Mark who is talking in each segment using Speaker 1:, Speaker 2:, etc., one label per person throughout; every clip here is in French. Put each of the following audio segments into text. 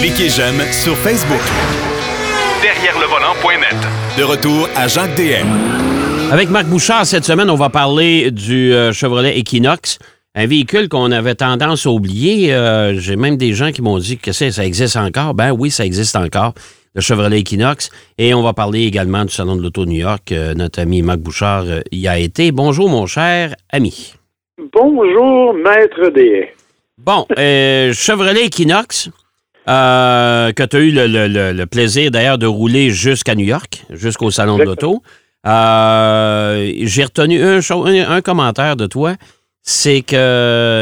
Speaker 1: Cliquez j'aime sur Facebook.
Speaker 2: Derrière le volant.net.
Speaker 1: De retour à Jacques DM.
Speaker 3: Avec Marc Bouchard, cette semaine, on va parler du euh, Chevrolet Equinox, un véhicule qu'on avait tendance à oublier. Euh, J'ai même des gens qui m'ont dit que ça, existe encore? Ben oui, ça existe encore, le Chevrolet Equinox. Et on va parler également du Salon de l'Auto New York. Euh, notre ami Marc Bouchard euh, y a été. Bonjour, mon cher ami.
Speaker 4: Bonjour, maître des.
Speaker 3: Bon, euh, Chevrolet Equinox, euh, que tu as eu le, le- le- le plaisir d'ailleurs de rouler jusqu'à New York, jusqu'au Salon de l'Auto. Euh, J'ai retenu un, commentaire de toi, c'est qu'il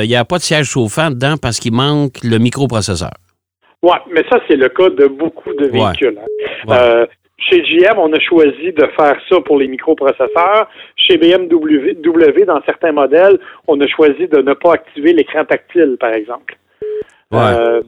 Speaker 3: n'y a pas de siège chauffant dedans parce qu'il manque le microprocesseur.
Speaker 4: Ouais, mais ça, c'est le cas de beaucoup de
Speaker 3: Ouais.
Speaker 4: véhicules. hein.
Speaker 3: Ouais.
Speaker 4: Chez GM, on a choisi de faire ça pour les microprocesseurs. Chez BMW, W, dans certains modèles, on a choisi de ne pas activer l'écran tactile, par exemple.
Speaker 3: Ouais.
Speaker 4: Euh,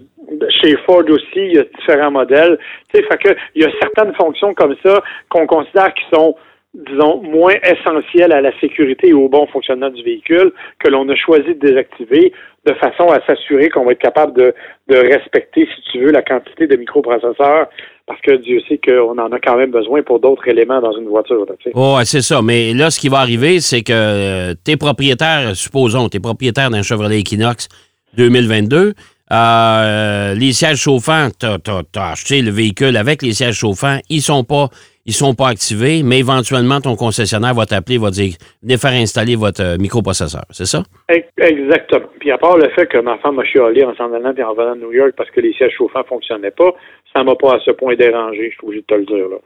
Speaker 4: chez Ford aussi, il y a différents modèles. Tu sais, fait que il y a certaines fonctions comme ça qu'on considère qui sont, disons, moins essentielles à la sécurité et au bon fonctionnement du véhicule que l'on a choisi de désactiver de façon à s'assurer qu'on va être capable de, de respecter, si tu veux, la quantité de microprocesseurs parce que Dieu sait qu'on en a quand même besoin pour d'autres éléments dans une voiture. tu sais.
Speaker 3: Oh, c'est ça. Mais là, ce qui va arriver, c'est que euh, t'es propriétaire, supposons, t'es propriétaire d'un Chevrolet Equinox 2022. Euh, les sièges chauffants, t'as as, acheté le véhicule avec les sièges chauffants, ils sont pas ils sont pas activés, mais éventuellement, ton concessionnaire va t'appeler, va dire venez faire installer votre euh, microprocesseur. C'est ça?
Speaker 4: Ex- Exactement. Puis à part le fait que ma femme m'a chialé en s'en allant et en venant de New York parce que les sièges chauffants fonctionnaient pas, ça m'a pas à ce point dérangé, je suis obligé de te le dire. Là.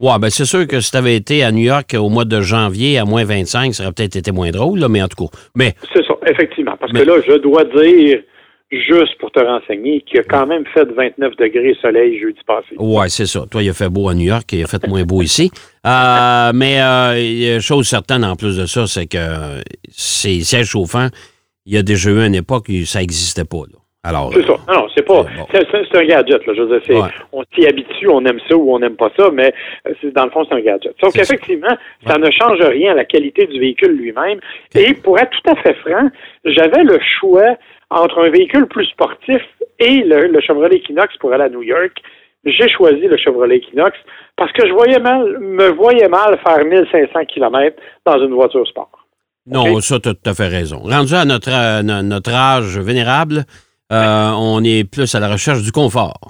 Speaker 3: Ouais, ben c'est sûr que si t'avais été à New York au mois de janvier à moins 25, ça aurait peut-être été moins drôle, là, mais en tout cas. Mais
Speaker 4: C'est ça, effectivement. Parce
Speaker 3: Mais-
Speaker 4: que là, je dois dire, juste pour te renseigner, qu'il a quand même fait 29 degrés soleil jeudi passé.
Speaker 3: Ouais, c'est ça. Toi, il a fait beau à New York, il a fait moins beau ici. Euh, mais euh, il y a chose certaine en plus de ça, c'est que ces sièges chauffants, il y a déjà eu une époque où ça n'existait pas. là. Alors,
Speaker 4: C'est ça. Non, non, c'est pas.
Speaker 3: C'est bon.
Speaker 4: Un gadget, là. Je veux dire,
Speaker 3: Ouais.
Speaker 4: on s'y habitue, on aime ça ou on n'aime pas ça, mais euh, dans le fond, c'est un gadget. Sauf
Speaker 3: C'est ça.
Speaker 4: qu'effectivement, ça ne change rien à la qualité du véhicule lui-même. Et pour être tout à fait franc, j'avais le choix entre un véhicule plus sportif et le, le Chevrolet Equinox pour aller à New York. J'ai choisi le Chevrolet Equinox parce que je voyais mal, me voyais mal faire 1500 km dans une voiture sport.
Speaker 3: non, ça, tu as tout à fait raison. Rendu à notre, euh, no- notre âge vénérable, euh, on est plus à la recherche du confort.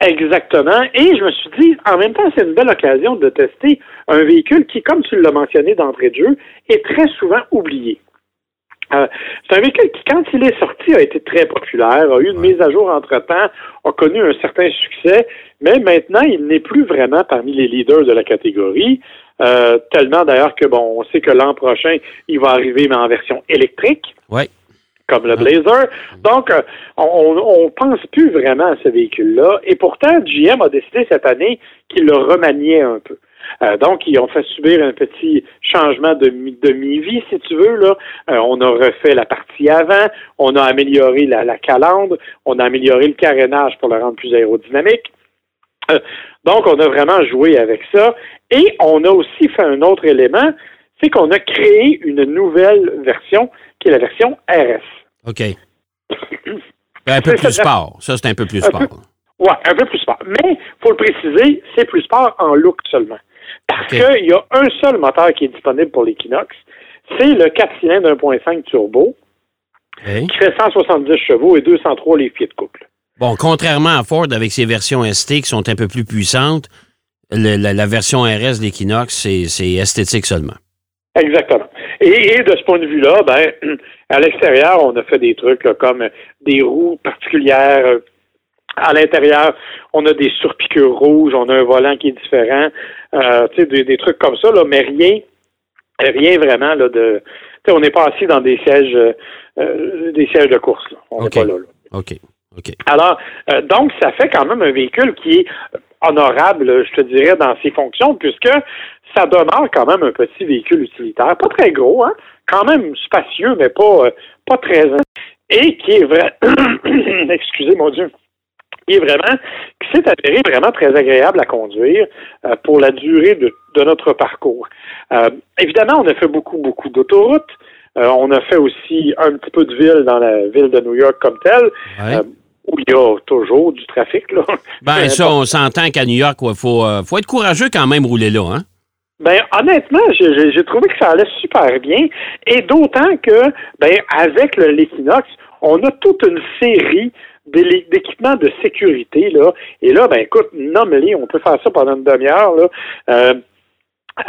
Speaker 4: Exactement. Et je me suis dit, en même temps, c'est une belle occasion de tester un véhicule qui, comme tu l'as mentionné d'entrée de jeu, est très souvent oublié. Euh, c'est un véhicule qui, quand il est sorti, a été très populaire, a eu une mise à jour entre-temps, a connu un certain succès, mais maintenant, il n'est plus vraiment parmi les leaders de la catégorie. Euh, tellement d'ailleurs que, bon, on sait que l'an prochain, il va arriver, mais en version électrique
Speaker 3: Oui.
Speaker 4: comme le Blazer. Donc, euh, on on pense plus vraiment à ce véhicule-là. Et pourtant, GM a décidé cette année qu'il le remaniait un peu. Euh, donc, ils ont fait subir un petit changement de, mi- de mi-vie, si tu veux. Là. Euh, on a refait la partie avant, on a amélioré la, la calandre, on a amélioré le carénage pour le rendre plus aérodynamique. Euh, donc, on a vraiment joué avec ça. Et on a aussi fait un autre élément, c'est qu'on a créé une nouvelle version, qui est la version RS.
Speaker 3: OK. Ben, un peu plus sport. Ça, c'est un peu plus sport.
Speaker 4: Ouais, un peu plus sport. Mais, faut le préciser, c'est plus sport en look seulement. Parce qu'il y a un seul moteur qui est disponible pour l'Equinox. C'est le 4 cylindres 1.5 turbo qui fait 170 chevaux et 203 livres-pieds de couple.
Speaker 3: Bon, contrairement à Ford, avec ses versions ST qui sont un peu plus puissantes, le- la, la version RS de l'Equinox, c'est c'est esthétique seulement.
Speaker 4: Exactement. Et, et de ce point de vue-là, ben, à l'extérieur, on a fait des trucs là, comme des roues particulières. À l'intérieur, on a des surpiqûres rouges, on a un volant qui est différent, euh, tu sais, des, des trucs comme ça, là, mais rien, rien vraiment là, de. tu sais, on n'est pas assis dans des sièges, euh, euh, des sièges de course. là. On n'est pas là. là.
Speaker 3: OK. OK.
Speaker 4: Alors, euh, donc, ça fait quand même un véhicule qui est honorable, je te dirais, dans ses fonctions, puisque ça demeure quand même un petit véhicule utilitaire, pas très gros, hein, quand même spacieux, mais pas, euh, pas très... Et qui est vrai... Excusez, mon Dieu qui est vraiment, qui s'est avéré vraiment très agréable à conduire euh, pour la durée de, de notre parcours. Euh, évidemment, on a fait beaucoup, beaucoup d'autoroutes. Euh, on a fait aussi un petit peu de ville dans la ville de New York comme telle.
Speaker 3: Ouais.
Speaker 4: Où il y a toujours du trafic. Là.
Speaker 3: Ben, ça, on s'entend qu'à New York, il faut, faut être courageux quand même rouler là, hein?
Speaker 4: Ben, honnêtement, j'ai trouvé que ça allait super bien. Et d'autant que, ben, avec l'Equinox, on a toute une série d'équipements de sécurité, là. Et là, ben, écoute, nomme-les, on peut faire ça pendant une demi-heure, là. Euh,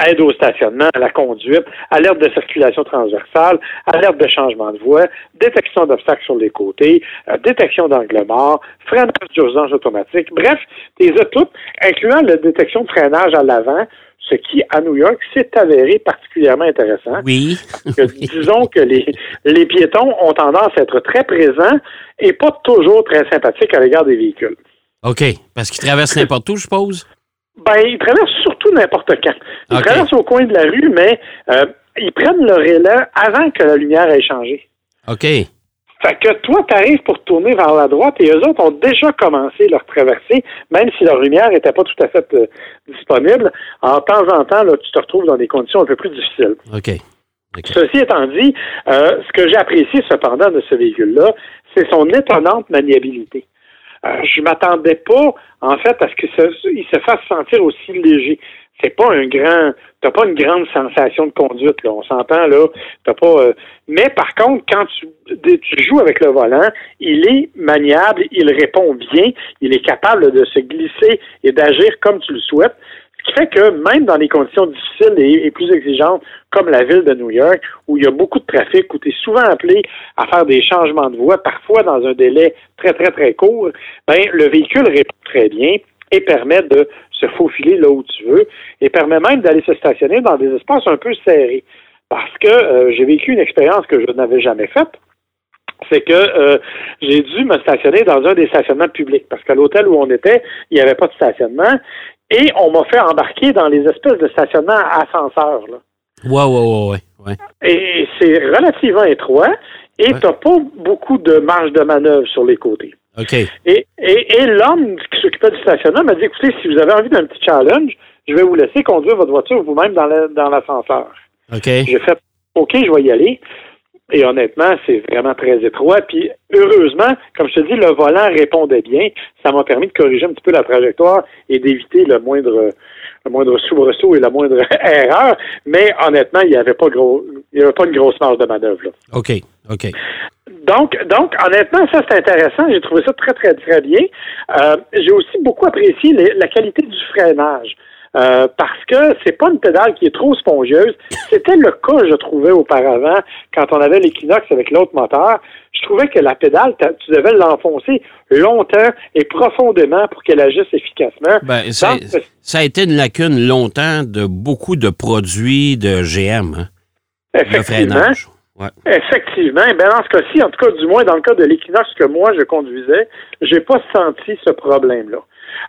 Speaker 4: aide au stationnement, à la conduite, alerte de circulation transversale, alerte de changement de voie, détection d'obstacles sur les côtés, euh, détection d'angle mort, freinage d'urgence automatique. Bref, as toutes, incluant la détection de freinage à l'avant, ce qui, à New York, s'est avéré particulièrement intéressant.
Speaker 3: Oui.
Speaker 4: Que, disons que les, les piétons ont tendance à être très présents et pas toujours très sympathiques à l'égard des véhicules.
Speaker 3: OK. Parce qu'ils traversent n'importe où, je suppose?
Speaker 4: Ben, ils traversent surtout n'importe quand. Ils traversent au coin de la rue, mais euh, ils prennent leur élan avant que la lumière ait changé.
Speaker 3: OK.
Speaker 4: Fait que toi, tu arrives pour tourner vers la droite et eux autres ont déjà commencé leur traversée, même si leur lumière n'était pas tout à fait euh, disponible. En temps en temps, là, tu te retrouves dans des conditions un peu plus difficiles.
Speaker 3: OK. OK.
Speaker 4: Ceci étant dit, euh, ce que j'ai apprécié cependant de ce véhicule-là, c'est son étonnante maniabilité. Euh, je m'attendais pas, en fait, à ce qu'il se, se fasse sentir aussi léger. C'est pas un grand, t'as pas une grande sensation de conduite, là. On s'entend, là. T'as pas, euh, mais par contre, quand tu, tu joues avec le volant, il est maniable, il répond bien, il est capable de se glisser et d'agir comme tu le souhaites. Ce qui fait que même dans les conditions difficiles et, et plus exigeantes, comme la ville de New York, où il y a beaucoup de trafic, où tu es souvent appelé à faire des changements de voie, parfois dans un délai très, très, très court, ben, le véhicule répond très bien et permet de se faufiler là où tu veux et permet même d'aller se stationner dans des espaces un peu serrés. Parce que euh, j'ai vécu une expérience que je n'avais jamais faite c'est que euh, j'ai dû me stationner dans un des stationnements publics parce qu'à l'hôtel où on était, il n'y avait pas de stationnement et on m'a fait embarquer dans les espèces de stationnements à ascenseur. Là.
Speaker 3: Ouais, ouais, ouais, ouais.
Speaker 4: Et c'est relativement étroit et
Speaker 3: Ouais.
Speaker 4: tu n'as pas beaucoup de marge de manœuvre sur les côtés. Et, et, et l'homme qui s'occupait du stationnement m'a dit, écoutez, si vous avez envie d'un petit challenge, je vais vous laisser conduire votre voiture vous-même dans la- dans l'ascenseur.
Speaker 3: OK.
Speaker 4: J'ai fait OK, je vais y aller. Et honnêtement, c'est vraiment très étroit. Puis heureusement, comme je te dis, le volant répondait bien. Ça m'a permis de corriger un petit peu la trajectoire et d'éviter le moindre le moindre soubresaut et la moindre erreur. Mais honnêtement, il n'y avait pas gros il y avait pas une grosse marge de manœuvre. là.
Speaker 3: OK. OK.
Speaker 4: Donc, donc, honnêtement, ça c'est intéressant. J'ai trouvé ça très, très, très bien. Euh, J'ai aussi beaucoup apprécié les- la qualité du freinage. Euh, parce que c'est pas une pédale qui est trop spongieuse. C'était le cas, je trouvais, auparavant, quand on avait l'Equinox avec l'autre moteur. Je trouvais que la pédale, tu devais l'enfoncer longtemps et profondément pour qu'elle agisse efficacement.
Speaker 3: Ben, ça,
Speaker 4: Donc,
Speaker 3: ça a été une lacune longtemps de beaucoup de produits de GM, hein, le
Speaker 4: effectivement,
Speaker 3: freinage. Ouais.
Speaker 4: Effectivement. Ben, dans ce cas-ci, en tout cas, du moins dans le cas de l'Equinox que moi je conduisais, j'ai pas senti ce problème-là.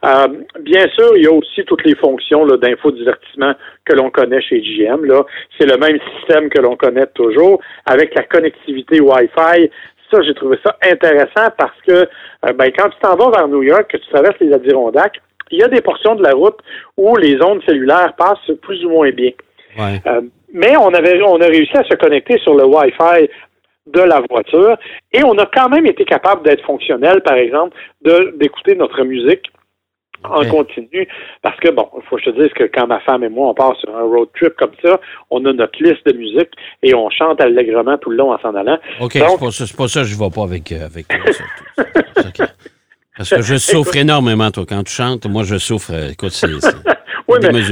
Speaker 4: Euh, bien sûr, il y a aussi toutes les fonctions d'infodivertissement que l'on connaît chez GM. Là. C'est le même système que l'on connaît toujours, avec la connectivité Wi-Fi. Ça, j'ai trouvé ça intéressant parce que euh, ben, quand tu t'en vas vers New York, que tu traverses les Adirondacks, il y a des portions de la route où les ondes cellulaires passent plus ou moins bien.
Speaker 3: Ouais.
Speaker 4: Euh, mais on avait on a réussi à se connecter sur le Wi-Fi de la voiture et on a quand même été capable d'être fonctionnel, par exemple, d'écouter notre musique en continu. Parce que, bon, il faut que je te dise que quand ma femme et moi, on part sur un road trip comme ça, on a notre liste de musique et on chante allègrement tout le long en s'en allant.
Speaker 3: OK, c'est pas pas ça je vais pas avec, euh, avec Parce que je souffre énormément, toi. Quand tu chantes, moi, je souffre. euh, Écoute, c'est
Speaker 4: Oui, mais.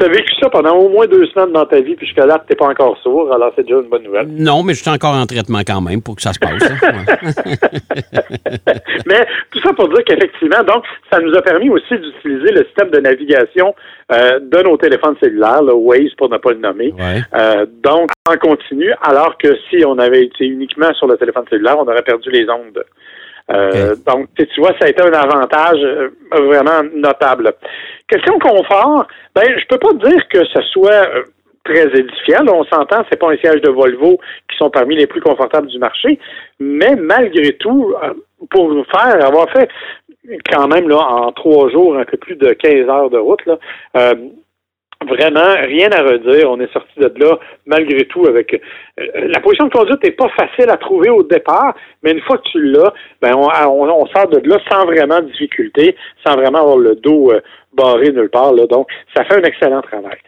Speaker 4: Tu as vécu ça pendant au moins deux semaines dans ta vie, puis jusqu'à là, tu n'es pas encore sourd, alors c'est déjà une bonne nouvelle.
Speaker 3: Non, mais je suis encore en traitement quand même pour que ça se passe. hein.
Speaker 4: Mais tout ça pour dire qu'effectivement, donc, ça nous a permis aussi d'utiliser le système de navigation euh, de nos téléphones cellulaires, le Waze pour ne pas le nommer.
Speaker 3: Ouais.
Speaker 4: Euh, donc, en continu, alors que si on avait été uniquement sur le téléphone cellulaire, on aurait perdu les ondes. Euh, Donc, tu sais, tu vois, ça a été un avantage euh, vraiment notable. Question confort, ben, je peux pas dire que ce soit euh, très édifiant. Là, on s'entend, c'est pas un siège de Volvo qui sont parmi les plus confortables du marché, mais malgré tout, euh, pour faire, avoir fait quand même là en trois jours un peu plus de 15 heures de route, là, euh, Vraiment, rien à redire. On est sorti de là, malgré tout, avec euh, la position de conduite n'est pas facile à trouver au départ, mais une fois que tu l'as, ben on, on, sort de là sans vraiment de difficulté, sans vraiment avoir le dos euh, barré nulle part. Là. Donc, ça fait un excellent travail.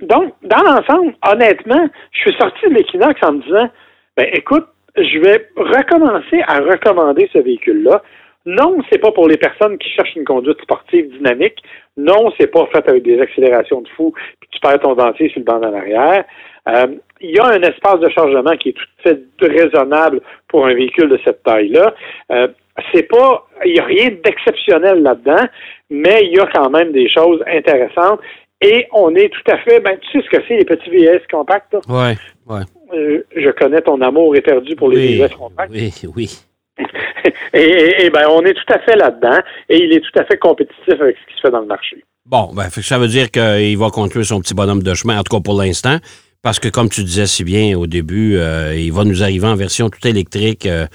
Speaker 4: Donc, dans l'ensemble, honnêtement, je suis sorti de l'Equinox en me disant, ben écoute, je vais recommencer à recommander ce véhicule-là. Non, c'est pas pour les personnes qui cherchent une conduite sportive dynamique. Non, c'est pas fait avec des accélérations de fou puis tu perds ton dentier sur le banc en arrière. Euh, il y a un espace de chargement qui est tout à fait raisonnable pour un véhicule de cette taille-là. Euh, c'est pas, il n'y a rien d'exceptionnel là-dedans, mais il y a quand même des choses intéressantes. Et on est tout à fait, ben, tu sais ce que c'est, les petits VS compacts?
Speaker 3: Oui, oui.
Speaker 4: Euh, je connais ton amour éperdu pour les VS compacts.
Speaker 3: Oui, oui.
Speaker 4: et, ben, on est tout à fait là-dedans et il est tout à fait compétitif avec ce qui se fait dans le marché.
Speaker 3: Bon, ben, ça veut dire qu'il va conclure son petit bonhomme de chemin, en tout cas pour l'instant, parce que comme tu disais si bien au début, euh, il va nous arriver en version tout électrique euh,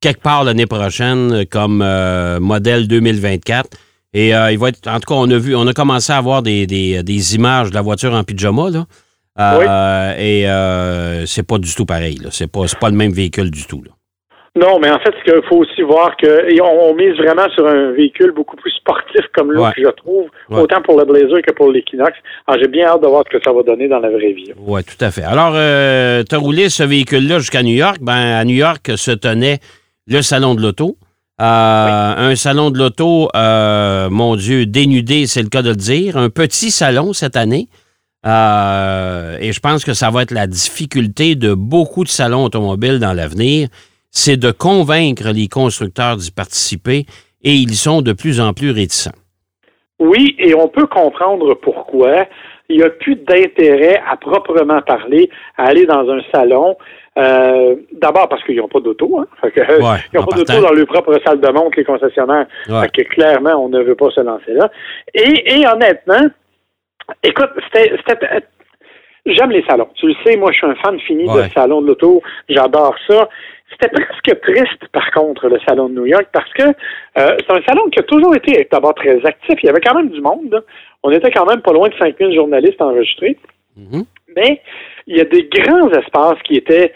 Speaker 3: quelque part l'année prochaine comme euh, modèle 2024. Et il va être, en tout cas, on a vu, on a commencé à avoir des, des, images de la voiture en pyjama, là. Et c'est pas du tout pareil. C'est pas, pas le même véhicule du tout. Là.
Speaker 4: Non, mais en fait, il faut aussi voir que on, mise vraiment sur un véhicule beaucoup plus sportif comme l'autre, je trouve, autant pour le Blazer que pour l'Equinox. Alors, j'ai bien hâte de voir ce que ça va donner dans la vraie vie.
Speaker 3: Oui, tout à fait. Alors, euh, tu as roulé ce véhicule-là jusqu'à New York. Ben, à New York se tenait le Salon de l'Auto. Euh, un salon de l'auto, euh, mon Dieu, dénudé, c'est le cas de le dire. Un petit salon cette année. Euh, et je pense que ça va être la difficulté de beaucoup de salons automobiles dans l'avenir c'est de convaincre les constructeurs d'y participer et ils sont de plus en plus réticents.
Speaker 4: Oui, et on peut comprendre pourquoi. Il n'y a plus d'intérêt à proprement parler à aller dans un salon. Euh, d'abord parce qu'ils n'ont pas d'auto. Hein? ils n'ont pas d'auto dans leur propre salle de montre, les concessionnaires. que clairement, on ne veut pas se lancer là. Et, honnêtement, écoute, c'était J'aime les salons. Tu le sais, moi, je suis un fan fini de salon de l'auto. J'adore ça. C'était presque triste, par contre, le salon de New York, parce que euh, c'est un salon qui a toujours été d'abord très actif. Il y avait quand même du monde. On était quand même pas loin de 5000 journalistes enregistrés. Mm-hmm. Mais il y a des grands espaces qui étaient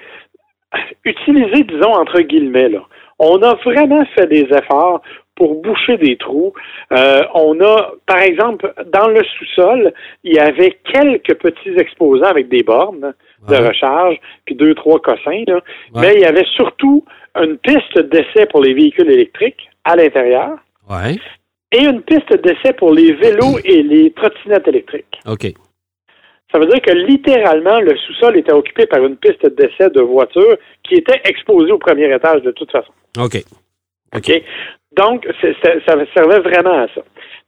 Speaker 4: utilisés, disons, entre guillemets. Là. On a vraiment fait des efforts pour boucher des trous. Euh, on a, par exemple, dans le sous-sol, il y avait quelques petits exposants avec des bornes de recharge, puis deux, trois cossins. Là. Mais il y avait surtout une piste d'essai pour les véhicules électriques à l'intérieur. Et une piste d'essai pour les vélos et les trottinettes électriques.
Speaker 3: OK.
Speaker 4: Ça veut dire que littéralement, le sous-sol était occupé par une piste d'essai de voitures qui était exposée au premier étage de toute façon.
Speaker 3: OK.
Speaker 4: OK? Donc, ça servait vraiment à ça.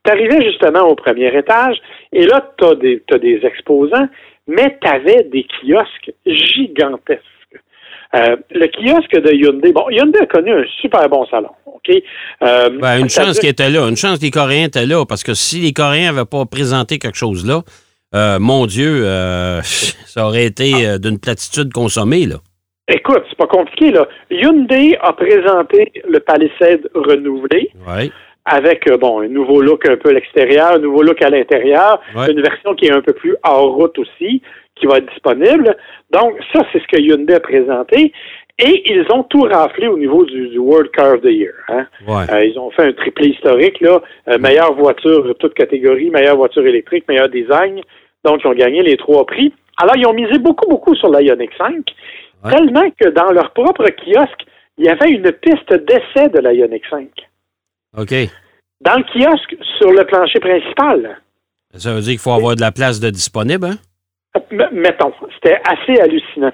Speaker 4: Tu arrivais justement au premier étage et là, tu as, as, des exposants mais tu avais des kiosques gigantesques. Euh, le kiosque de Hyundai, bon, Hyundai a connu un super bon salon, OK?
Speaker 3: Euh, ben, une chance qu'il était là, une chance que les Coréens étaient là, parce que si les Coréens n'avaient pas présenté quelque chose là, euh, mon Dieu, ça aurait été d'une platitude consommée, là.
Speaker 4: Écoute, c'est pas compliqué, là. Hyundai a présenté le Palisade renouvelé.
Speaker 3: Oui
Speaker 4: avec euh, bon un nouveau look un peu à l'extérieur, un nouveau look à l'intérieur, une version qui est un peu plus hors route aussi, qui va être disponible. Donc ça, c'est ce que Hyundai a présenté. Et ils ont tout raflé au niveau du, World Car of the Year. Hein. Euh, ils ont fait un triplé historique, là. Euh, meilleure voiture de toute catégorie, meilleure voiture électrique, meilleur design. Donc, ils ont gagné les trois prix. Alors, ils ont misé beaucoup, beaucoup sur la 5, tellement que dans leur propre kiosque, il y avait une piste d'essai de la 5.
Speaker 3: OK.
Speaker 4: Dans le kiosque, sur le plancher principal.
Speaker 3: Ça veut dire qu'il faut avoir de la place de disponible, hein?
Speaker 4: mettons, c'était assez hallucinant.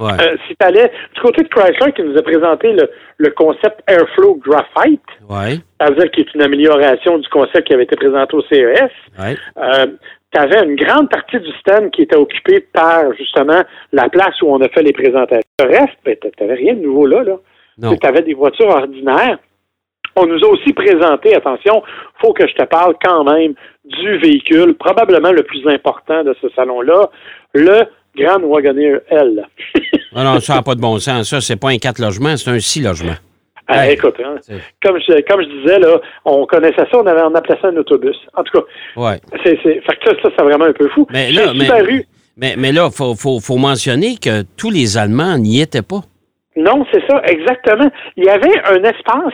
Speaker 3: Ouais. Euh,
Speaker 4: si tu allais du côté de Chrysler qui nous a présenté le, concept Airflow Graphite,
Speaker 3: ouais.
Speaker 4: c'est-à-dire qui est une amélioration du concept qui avait été présenté au CES,
Speaker 3: ouais.
Speaker 4: euh, tu avais une grande partie du stand qui était occupée par justement la place où on a fait les présentations. Le reste, ben, tu n'avais rien de nouveau là. là. Tu avais des voitures ordinaires on nous a aussi présenté, attention, faut que je te parle quand même du véhicule, probablement le plus important de ce salon-là, le Grand Wagoneer L.
Speaker 3: non, non, ça n'a pas de bon sens. Ça, c'est pas un quatre logements, c'est un six logements.
Speaker 4: Ah, écoute, hein, comme, je, comme je disais, là, on connaissait ça, on, avait, on appelait ça un autobus. En tout cas,
Speaker 3: Ouais.
Speaker 4: c'est, c'est, fait que ça, ça, c'est vraiment un peu fou.
Speaker 3: Mais là, mais- Mais, mais là, il faut, faut, faut mentionner que tous les Allemands n'y étaient pas.
Speaker 4: Non, c'est ça, exactement. Il y avait un espace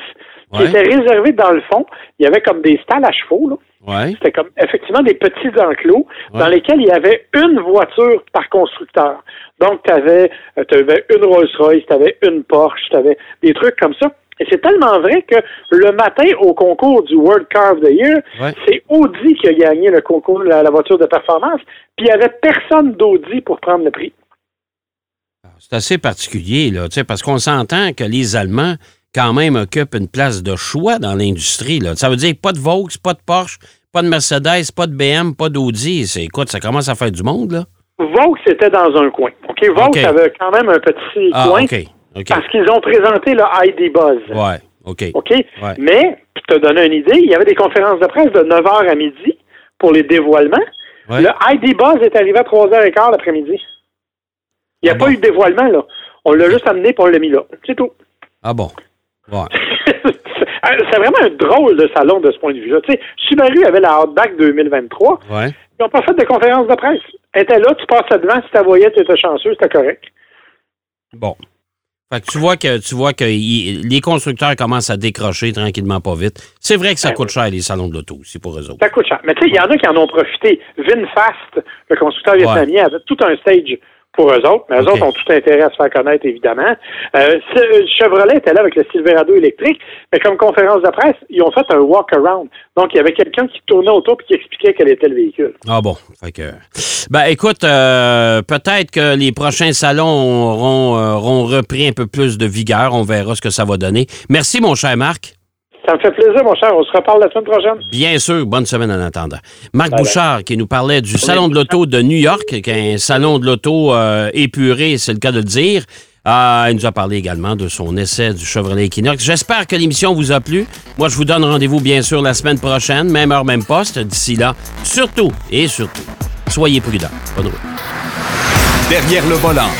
Speaker 4: qui
Speaker 3: Ouais.
Speaker 4: était réservé dans le fond. Il y avait comme des stalles à chevaux, là.
Speaker 3: Ouais.
Speaker 4: C'était comme effectivement des petits enclos
Speaker 3: Ouais.
Speaker 4: dans lesquels il y avait une voiture par constructeur. Donc, tu avais, une Rolls-Royce, tu avais une Porsche, tu avais des trucs comme ça. Et c'est tellement vrai que le matin, au concours du World Car of the Year,
Speaker 3: Ouais.
Speaker 4: c'est Audi qui a gagné le concours de la, la voiture de performance, puis il n'y avait personne d'Audi pour prendre le prix.
Speaker 3: C'est assez particulier, là, tu sais, parce qu'on s'entend que les Allemands, quand même, occupent une place de choix dans l'industrie. Ça veut dire pas de Vaux, pas de Porsche, pas de Mercedes, pas de BM, pas d'Audi. Écoute, ça commence à faire du monde, là.
Speaker 4: Vaux était dans un coin. OK, Vaux avait quand même un petit
Speaker 3: Ah,
Speaker 4: coin
Speaker 3: OK. OK.
Speaker 4: parce qu'ils ont présenté le ID Buzz.
Speaker 3: Ouais, OK.
Speaker 4: OK?
Speaker 3: Ouais.
Speaker 4: Mais, pour te donner une idée, il y avait des conférences de presse de 9h à midi pour les dévoilements.
Speaker 3: Ouais.
Speaker 4: Le ID Buzz est arrivé à 3h15 l'après-midi. Il n'y a
Speaker 3: Ah
Speaker 4: pas
Speaker 3: bon?
Speaker 4: eu de dévoilement, là. On l'a juste amené pour le mis là. C'est tout.
Speaker 3: Ah bon? Ouais.
Speaker 4: c'est vraiment un drôle de salon de ce point de vue-là. Tu sais, Subaru avait la Outback 2023.
Speaker 3: Ouais.
Speaker 4: Ils n'ont pas fait de conférence de presse. Elle était là, tu passais devant, si tu la voyais, tu étais chanceux, c'était correct.
Speaker 3: Bon. Fait que tu vois que tu vois que les constructeurs commencent à décrocher tranquillement pas vite. C'est vrai que ça
Speaker 4: Ben
Speaker 3: coûte cher les salons de l'auto aussi pour eux autres.
Speaker 4: Ça coûte cher. Mais tu sais, il y en a qui en ont profité. VinFast, le constructeur vietnamien, avait tout un stage pour eux autres, mais eux autres ont tout intérêt à se faire connaître, évidemment. Euh, ce- Chevrolet était là avec le Silverado électrique, mais comme conférence de presse, ils ont fait un walk-around. Donc, il y avait quelqu'un qui tournait autour et qui expliquait quel était le véhicule.
Speaker 3: Ah bon. Fait que. Ben écoute, euh, peut-être que les prochains salons auront, euh, auront repris un peu plus de vigueur. On verra ce que ça va donner. Merci, mon cher Marc.
Speaker 4: Ça me fait plaisir, mon cher. On se reparle la semaine prochaine.
Speaker 3: Bien sûr, bonne semaine en attendant. Marc. Bouchard qui nous parlait du Salon de l'auto de New York, qui est un salon de l'auto euh, épuré, c'est le cas de le dire. Ah, il nous a parlé également de son essai du Chevrolet Equinox. J'espère que l'émission vous a plu. Moi, je vous donne rendez-vous, bien sûr, la semaine prochaine, même heure, même poste. D'ici là, surtout et surtout, soyez prudents. Bonne route.
Speaker 1: Derrière le volant.